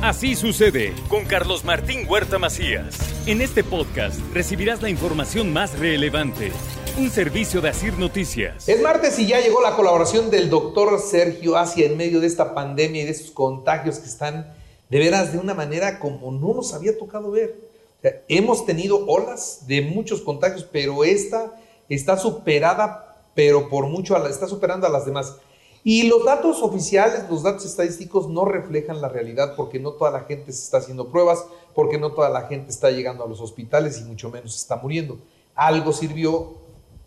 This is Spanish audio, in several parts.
Así sucede con Carlos Martín Huerta Macías. En este podcast recibirás la información más relevante. Un servicio de Asir Noticias. Es martes y ya llegó la colaboración del doctor Sergio Asia en medio de esta pandemia y de esos contagios que están de veras de una manera como no nos había tocado ver. hemos tenido olas de muchos contagios, pero esta está superada, pero por mucho, está superando a las demás. Y los datos oficiales, los datos estadísticos no reflejan la realidad porque no toda la gente se está haciendo pruebas, porque no toda la gente está llegando a los hospitales y mucho menos está muriendo. Algo sirvió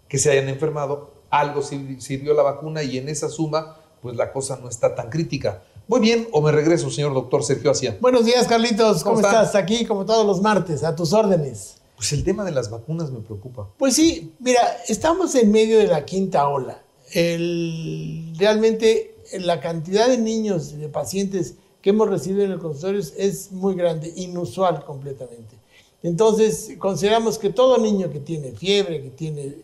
que se hayan enfermado, algo sirvió la vacuna y en esa suma, pues la cosa no está tan crítica. Muy bien, o me regreso, señor doctor Sergio Asia. Buenos días, Carlitos. ¿Cómo, estás? Aquí, como todos los martes, a tus órdenes. Pues el tema de las vacunas me preocupa. Pues sí, mira, estamos en medio de la quinta ola el, realmente la cantidad de niños, de pacientes que hemos recibido en el consultorio es muy grande, inusual completamente. Entonces, consideramos que todo niño que tiene fiebre, que tiene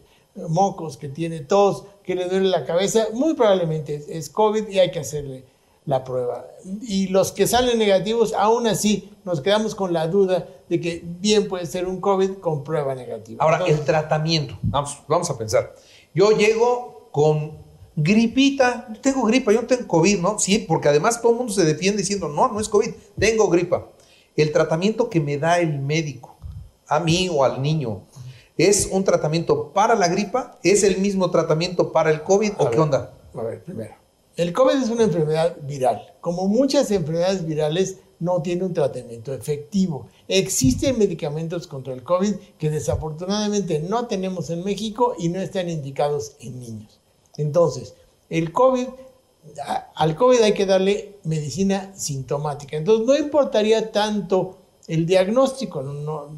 mocos, que tiene tos, que le duele la cabeza, muy probablemente es, COVID y hay que hacerle la prueba. Y los que salen negativos, aún así nos quedamos con la duda de que bien puede ser un COVID con prueba negativa. Ahora, el tratamiento, vamos, vamos a pensar. Yo llego con gripita, tengo gripa, yo no tengo COVID, ¿no? Sí, porque además todo el mundo se defiende diciendo, no, no es COVID, tengo gripa. El tratamiento que me da el médico, a mí o al niño, ¿es un tratamiento para la gripa? ¿Es el mismo tratamiento para el COVID o qué onda? A ver, primero. El COVID es una enfermedad viral. Como muchas enfermedades virales, no tiene un tratamiento efectivo. Existen medicamentos contra el COVID que desafortunadamente no tenemos en México y no están indicados en niños. Entonces, el COVID, al COVID hay que darle medicina sintomática. Entonces, no importaría tanto el diagnóstico, no,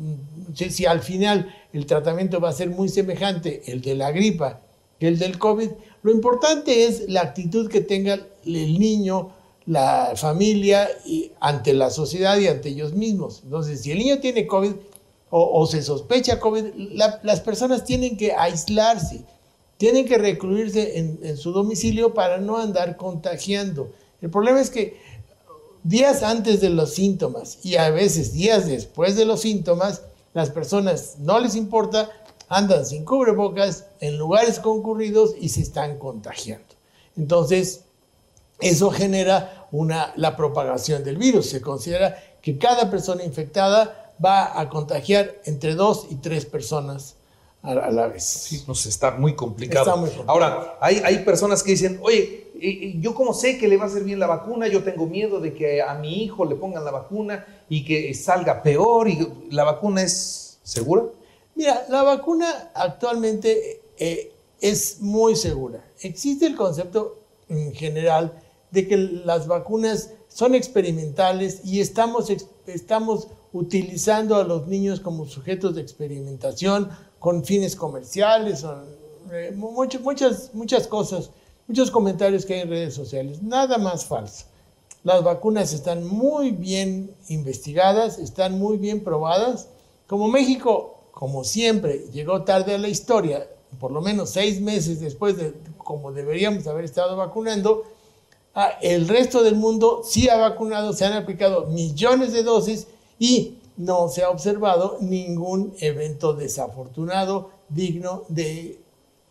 si, al final el tratamiento va a ser muy semejante el de la gripa que el del COVID, lo importante es la actitud que tenga el niño, la familia ante la sociedad y ante ellos mismos. Entonces, si el niño tiene COVID o, se sospecha COVID, las personas tienen que aislarse, tienen que recluirse en, su domicilio para no andar contagiando. El problema es que días antes de los síntomas y a veces días después de los síntomas, las personas no les importa, andan sin cubrebocas en lugares concurridos y se están contagiando. Entonces, eso genera la propagación del virus. Se considera que cada persona infectada va a contagiar entre dos y tres personas a, la vez. Sí, nos está muy complicado. Ahora, hay, hay personas que dicen, oye, yo como sé que le va a bien la vacuna, yo tengo miedo de que a mi hijo le pongan la vacuna y que salga peor y la vacuna es segura. Mira, la vacuna actualmente eh, es muy segura. Existe el concepto en general de que las vacunas son experimentales y estamos, estamos utilizando a los niños como sujetos de experimentación con fines comerciales, eh, muchas, muchas cosas, muchos comentarios que hay en redes sociales. Nada más falso. Las vacunas están muy bien investigadas, están muy bien probadas. Como México, como siempre, llegó tarde a la historia, por lo menos seis meses después de como deberíamos haber estado vacunando, el resto del mundo sí ha vacunado, se han aplicado millones de dosis y no se ha observado ningún evento desafortunado digno de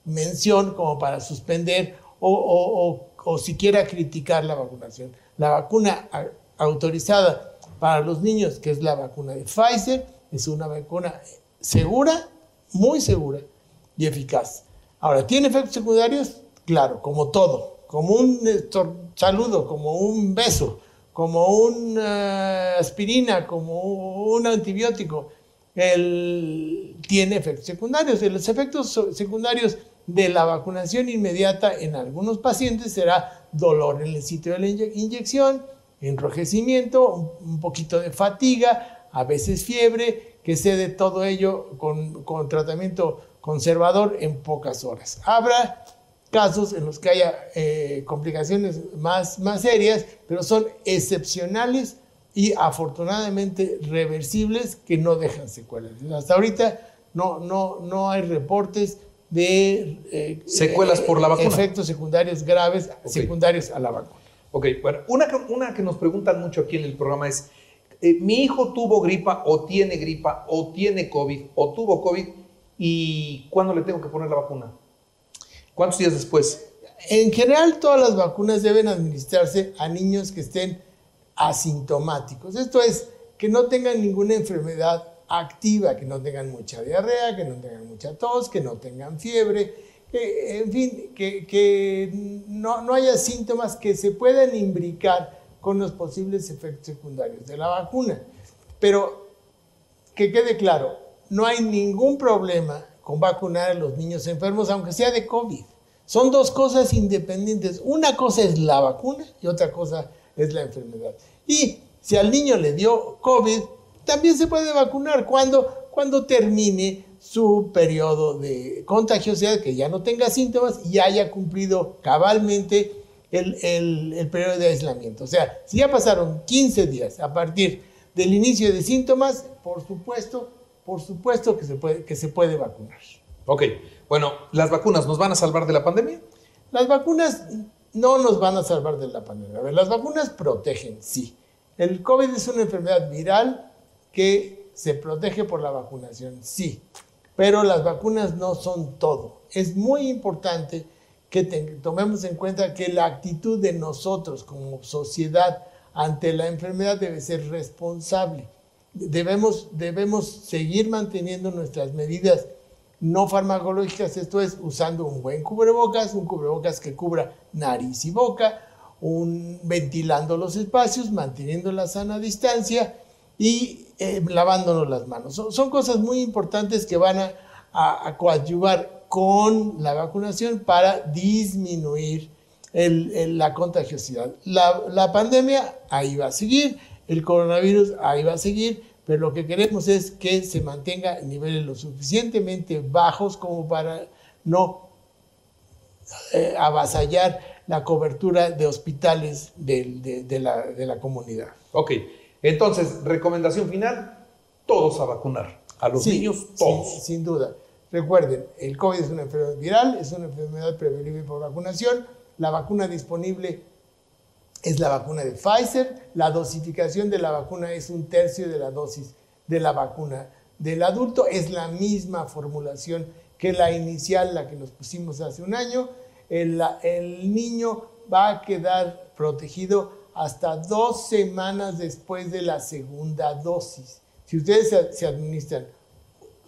mención como para suspender o, siquiera criticar la vacunación. La vacuna autorizada para los niños, que es la vacuna de Pfizer, es una vacuna segura, muy segura y eficaz. Ahora, ¿tiene efectos secundarios? Claro, como todo, como un saludo, como un beso, como una aspirina, como un antibiótico, él tiene efectos secundarios. Los efectos secundarios de la vacunación inmediata en algunos pacientes será dolor en el sitio de la inyección, enrojecimiento, un poquito de fatiga, a veces fiebre, que cede todo ello con, con tratamiento conservador en pocas horas. Habrá casos en los que haya eh, complicaciones más, más serias, pero son excepcionales y afortunadamente reversibles que no dejan secuelas. Hasta ahorita no, no, no hay reportes de eh, secuelas por la vacuna. Efectos secundarios graves secundarios a la vacuna. Ok, bueno, una, una que nos preguntan mucho aquí en el programa es, eh, mi hijo tuvo gripa o tiene gripa o tiene COVID o tuvo COVID y ¿cuándo le tengo que poner la vacuna? ¿Cuántos días después? En general, todas las vacunas deben administrarse a niños que estén asintomáticos. Esto es, que no tengan ninguna enfermedad activa, que no tengan mucha diarrea, que no tengan mucha tos, que no tengan fiebre, que, en fin, que, no, no haya síntomas que se puedan imbricar con los posibles efectos secundarios de la vacuna. Pero que quede claro, no hay ningún problema con vacunar a los niños enfermos, aunque sea de COVID. Son dos cosas independientes. Una cosa es la vacuna y otra cosa es la enfermedad. Y si al niño le dio COVID, también se puede vacunar cuando, cuando termine su periodo de contagiosidad, que ya no tenga síntomas y haya cumplido cabalmente el, el- el periodo de aislamiento. O sea, si ya pasaron 15 días a partir del inicio de síntomas, por supuesto, por supuesto que se puede, que se puede vacunar. Ok, bueno, ¿las vacunas nos van a salvar de la pandemia? Las vacunas no nos van a salvar de la pandemia. A ver, las vacunas protegen, sí. El COVID es una enfermedad viral que se protege por la vacunación, sí. Pero las vacunas no son todo. Es muy importante que tomemos en cuenta que la actitud de nosotros como sociedad ante la enfermedad debe ser responsable. Debemos, debemos seguir manteniendo nuestras medidas no farmacológicas, esto es usando un buen cubrebocas, un cubrebocas que cubra nariz y boca, un, ventilando los espacios, manteniendo la sana distancia y eh, lavándonos las manos. Son, son cosas muy importantes que van a, a- coadyuvar con la vacunación para disminuir la contagiosidad. La, la pandemia ahí va a seguir, el coronavirus ahí va a seguir, pero lo que queremos es que se mantenga en niveles lo suficientemente bajos como para no eh, avasallar la cobertura de hospitales de, de la, de la comunidad. Ok, entonces, recomendación final, todos a vacunar. A los Sí, niños, sí, todos. sin duda. Recuerden, el COVID es una enfermedad viral, es una enfermedad prevenible por vacunación. La vacuna disponible es la vacuna de Pfizer. La dosificación de la vacuna es un tercio de la dosis de la vacuna del adulto. Es la misma formulación que la inicial, la que nos pusimos hace un año. El, el niño va a quedar protegido hasta dos semanas después de la segunda dosis. Si ustedes se, se administran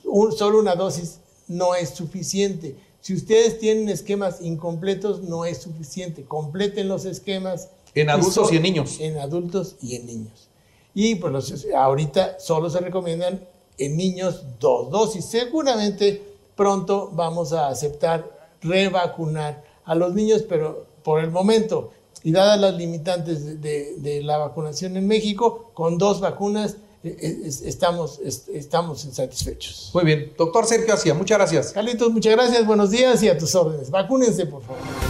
un- solo una dosis no es suficiente. Si ustedes tienen esquemas incompletos, no es suficiente. Completen los esquemas. En adultos so- y en niños. En adultos y en niños. Y pues los- ahorita solo se recomiendan en niños dos dosis. Seguramente pronto vamos a aceptar revacunar a los niños, pero por el momento, y dadas las limitantes de, de- de la vacunación en México, con dos vacunas eh, eh, es- estamos, es- estamos satisfechos. Muy bien, doctor Sergio Asia, muchas gracias. Carlitos, muchas gracias, buenos días y a tus órdenes. Vacúnense, por favor.